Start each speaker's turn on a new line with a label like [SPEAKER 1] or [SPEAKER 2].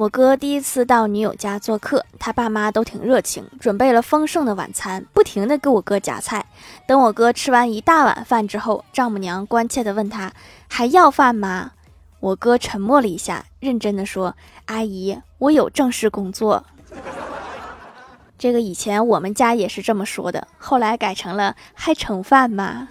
[SPEAKER 1] 我哥第一次到女友家做客，他爸妈都挺热情，准备了丰盛的晚餐，不停的给我哥夹菜。等我哥吃完一大碗饭之后，丈母娘关切的问他：“还要饭吗？”我哥沉默了一下，认真的说：“阿姨，我有正式工作。”这个以前我们家也是这么说的，后来改成了“还盛饭吗？”